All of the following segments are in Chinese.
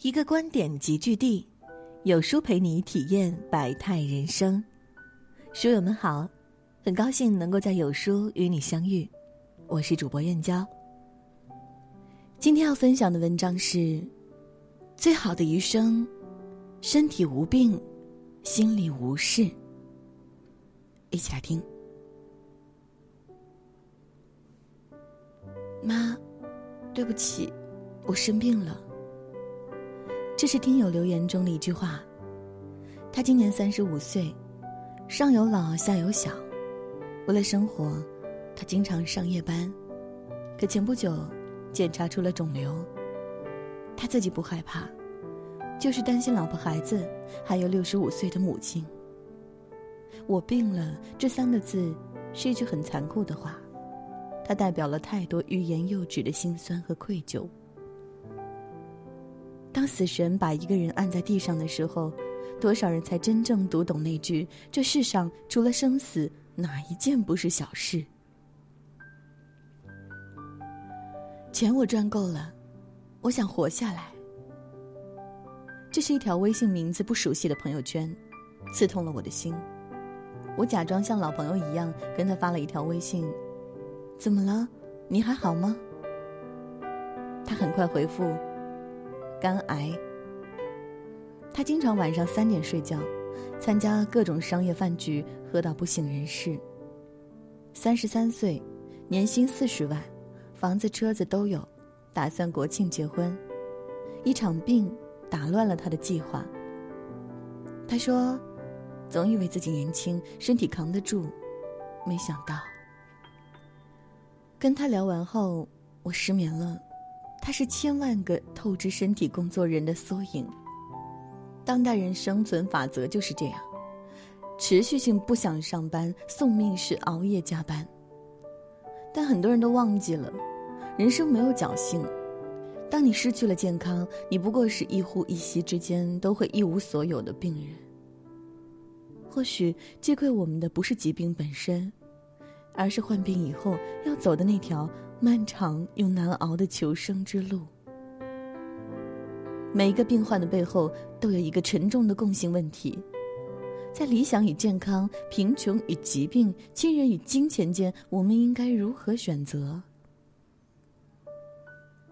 一个观点集聚地，有书陪你体验百态人生。书友们好，很高兴能够在有书与你相遇，我是主播燕娇。今天要分享的文章是：最好的余生，身体无病，心里无事。一起来听。妈，对不起，我生病了。这是听友留言中的一句话。他今年三十五岁，上有老下有小，为了生活，他经常上夜班。可前不久，检查出了肿瘤。他自己不害怕，就是担心老婆孩子，还有六十五岁的母亲。我病了这三个字，是一句很残酷的话，它代表了太多欲言又止的心酸和愧疚。当死神把一个人按在地上的时候，多少人才真正读懂那句“这世上除了生死，哪一件不是小事”？钱我赚够了，我想活下来。这是一条微信名字不熟悉的朋友圈，刺痛了我的心。我假装像老朋友一样跟他发了一条微信：“怎么了？你还好吗？”他很快回复。肝癌。他经常晚上三点睡觉，参加各种商业饭局，喝到不省人事。三十三岁，年薪四十万，房子车子都有，打算国庆结婚。一场病打乱了他的计划。他说：“总以为自己年轻，身体扛得住，没想到。”跟他聊完后，我失眠了。他是千万个透支身体工作人的缩影。当代人生存法则就是这样：持续性不想上班，送命是熬夜加班。但很多人都忘记了，人生没有侥幸。当你失去了健康，你不过是一呼一吸之间都会一无所有的病人。或许击溃我们的不是疾病本身，而是患病以后要走的那条。漫长又难熬的求生之路。每一个病患的背后都有一个沉重的共性问题：在理想与健康、贫穷与疾病、亲人与金钱间，我们应该如何选择？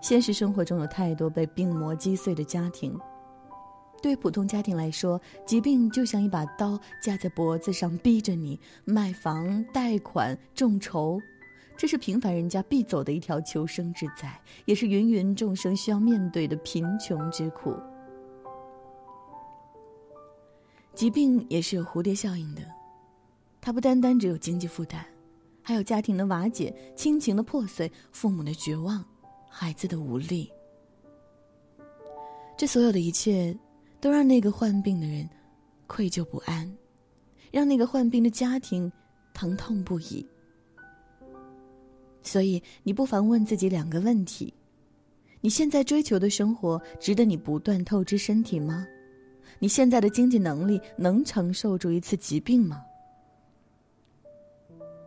现实生活中有太多被病魔击碎的家庭。对普通家庭来说，疾病就像一把刀架在脖子上，逼着你卖房、贷款、众筹。这是平凡人家必走的一条求生之载，也是芸芸众生需要面对的贫穷之苦。疾病也是有蝴蝶效应的，它不单单只有经济负担，还有家庭的瓦解、亲情的破碎、父母的绝望、孩子的无力。这所有的一切，都让那个患病的人愧疚不安，让那个患病的家庭疼痛不已。所以，你不妨问自己两个问题：你现在追求的生活值得你不断透支身体吗？你现在的经济能力能承受住一次疾病吗？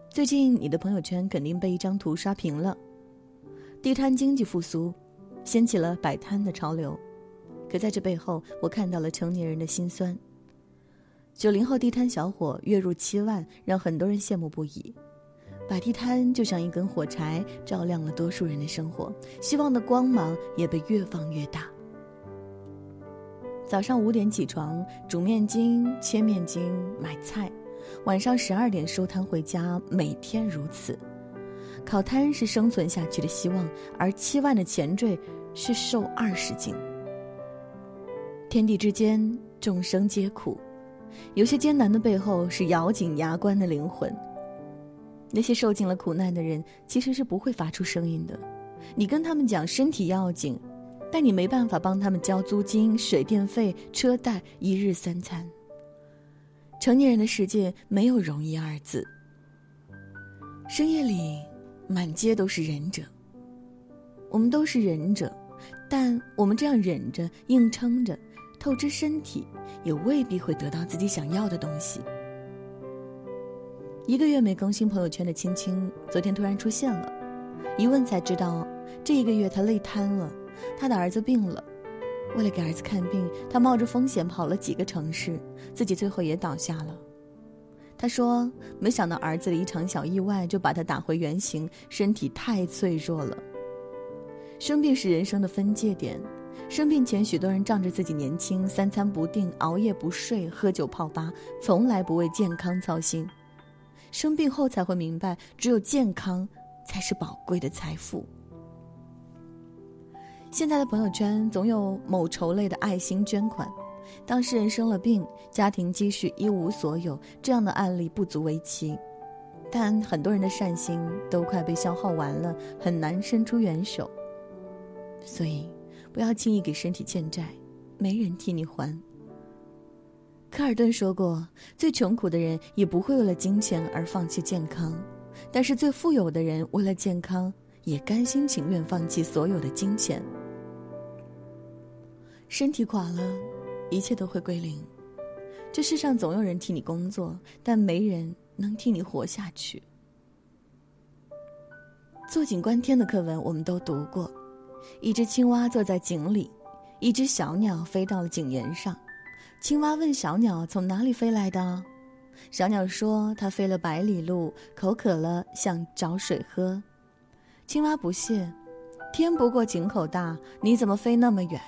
最近，你的朋友圈肯定被一张图刷屏了：地摊经济复苏，掀起了摆摊的潮流。可在这背后，我看到了成年人的心酸。九零后地摊小伙月入七万，让很多人羡慕不已。摆地摊就像一根火柴，照亮了多数人的生活，希望的光芒也被越放越大。早上五点起床，煮面筋、切面筋、买菜，晚上十二点收摊回家，每天如此。烤摊是生存下去的希望，而七万的前缀是瘦二十斤。天地之间，众生皆苦，有些艰难的背后是咬紧牙关的灵魂。那些受尽了苦难的人，其实是不会发出声音的。你跟他们讲身体要紧，但你没办法帮他们交租金、水电费、车贷、一日三餐。成年人的世界没有容易二字。深夜里，满街都是忍者。我们都是忍者，但我们这样忍着、硬撑着，透支身体，也未必会得到自己想要的东西。一个月没更新朋友圈的青青，昨天突然出现了，一问才知道，这一个月她累瘫了，她的儿子病了，为了给儿子看病，她冒着风险跑了几个城市，自己最后也倒下了。她说：“没想到儿子的一场小意外就把他打回原形，身体太脆弱了。生病是人生的分界点，生病前许多人仗着自己年轻，三餐不定，熬夜不睡，喝酒泡吧，从来不为健康操心。”生病后才会明白，只有健康才是宝贵的财富。现在的朋友圈总有某筹类的爱心捐款，当事人生了病，家庭积蓄一无所有，这样的案例不足为奇。但很多人的善心都快被消耗完了，很难伸出援手。所以，不要轻易给身体欠债，没人替你还。科尔顿说过：“最穷苦的人也不会为了金钱而放弃健康，但是最富有的人为了健康也甘心情愿放弃所有的金钱。身体垮了，一切都会归零。这世上总有人替你工作，但没人能替你活下去。”坐井观天的课文我们都读过：一只青蛙坐在井里，一只小鸟飞到了井沿上。青蛙问小鸟：“从哪里飞来的？”小鸟说：“它飞了百里路，口渴了，想找水喝。”青蛙不屑：“天不过井口大，你怎么飞那么远？”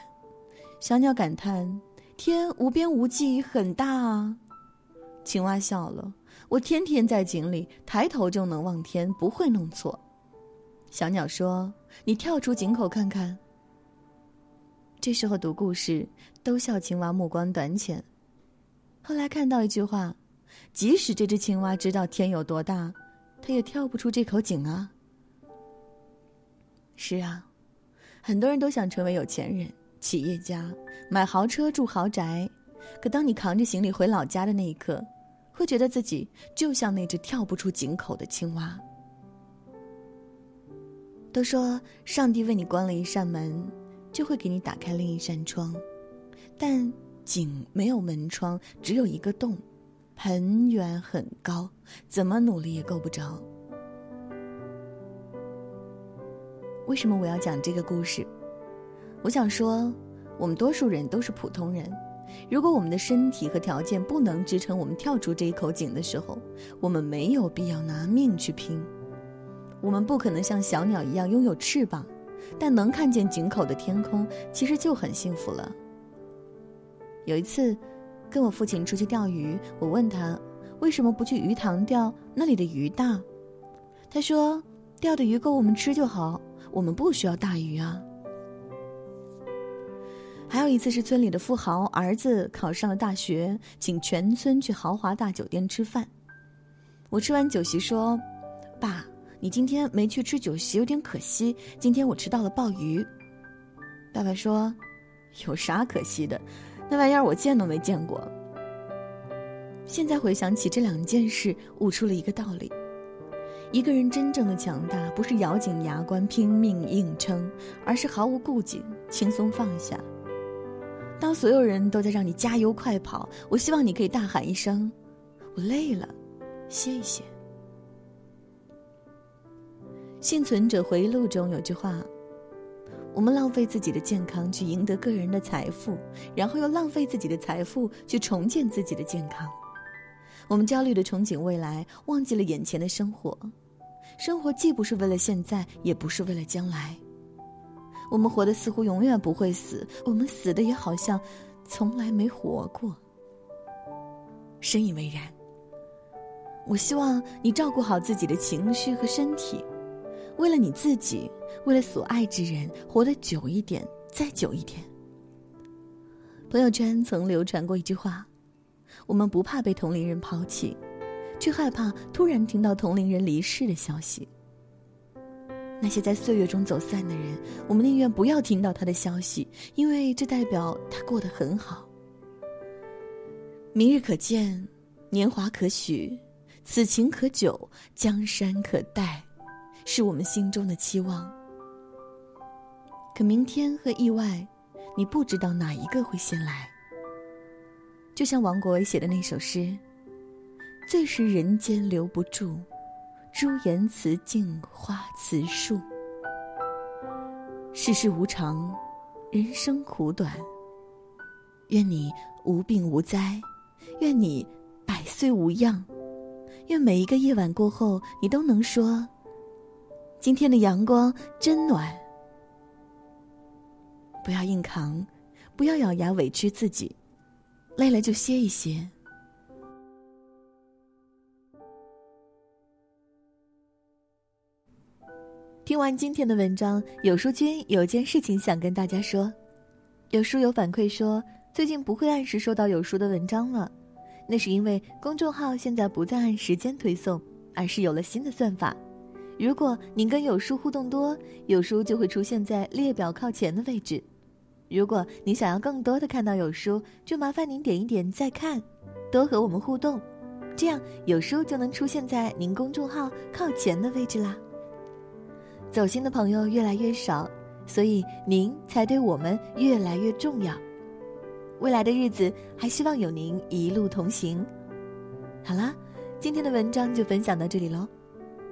小鸟感叹：“天无边无际，很大啊。”青蛙笑了：“我天天在井里，抬头就能望天，不会弄错。”小鸟说：“你跳出井口看看。”这时候读故事，都笑青蛙目光短浅。后来看到一句话：即使这只青蛙知道天有多大，它也跳不出这口井啊。是啊，很多人都想成为有钱人、企业家，买豪车、住豪宅。可当你扛着行李回老家的那一刻，会觉得自己就像那只跳不出井口的青蛙。都说上帝为你关了一扇门。就会给你打开另一扇窗，但井没有门窗，只有一个洞，很远很高，怎么努力也够不着。为什么我要讲这个故事？我想说，我们多数人都是普通人。如果我们的身体和条件不能支撑我们跳出这一口井的时候，我们没有必要拿命去拼。我们不可能像小鸟一样拥有翅膀。但能看见井口的天空，其实就很幸福了。有一次，跟我父亲出去钓鱼，我问他为什么不去鱼塘钓，那里的鱼大。他说：“钓的鱼够我们吃就好，我们不需要大鱼啊。”还有一次是村里的富豪儿子考上了大学，请全村去豪华大酒店吃饭。我吃完酒席说：“爸。”你今天没去吃酒席，有点可惜。今天我吃到了鲍鱼。爸爸说：“有啥可惜的？那玩意儿我见都没见过。”现在回想起这两件事，悟出了一个道理：一个人真正的强大，不是咬紧牙关拼命硬撑，而是毫无顾忌、轻松放下。当所有人都在让你加油快跑，我希望你可以大喊一声：“我累了，歇一歇。”幸存者回忆录中有句话：“我们浪费自己的健康去赢得个人的财富，然后又浪费自己的财富去重建自己的健康。我们焦虑的憧憬未来，忘记了眼前的生活。生活既不是为了现在，也不是为了将来。我们活得似乎永远不会死，我们死的也好像从来没活过。深以为然。我希望你照顾好自己的情绪和身体。”为了你自己，为了所爱之人，活得久一点，再久一点。朋友圈曾流传过一句话：“我们不怕被同龄人抛弃，却害怕突然听到同龄人离世的消息。”那些在岁月中走散的人，我们宁愿不要听到他的消息，因为这代表他过得很好。明日可见，年华可许，此情可久，江山可待。是我们心中的期望，可明天和意外，你不知道哪一个会先来。就像王国维写的那首诗：“最是人间留不住，朱颜辞镜花辞树。世事无常，人生苦短。愿你无病无灾，愿你百岁无恙，愿每一个夜晚过后，你都能说：今天的阳光真暖。不要硬扛，不要咬牙委屈自己，累了就歇一歇。听完今天的文章，有书君有件事情想跟大家说。有书友反馈说，最近不会按时收到有书的文章了，那是因为公众号现在不再按时间推送，而是有了新的算法。如果您跟有书互动多，有书就会出现在列表靠前的位置。如果您想要更多的看到有书，就麻烦您点一点再看，多和我们互动，这样有书就能出现在您公众号靠前的位置啦。走心的朋友越来越少，所以您才对我们越来越重要。未来的日子，还希望有您一路同行。好啦，今天的文章就分享到这里喽。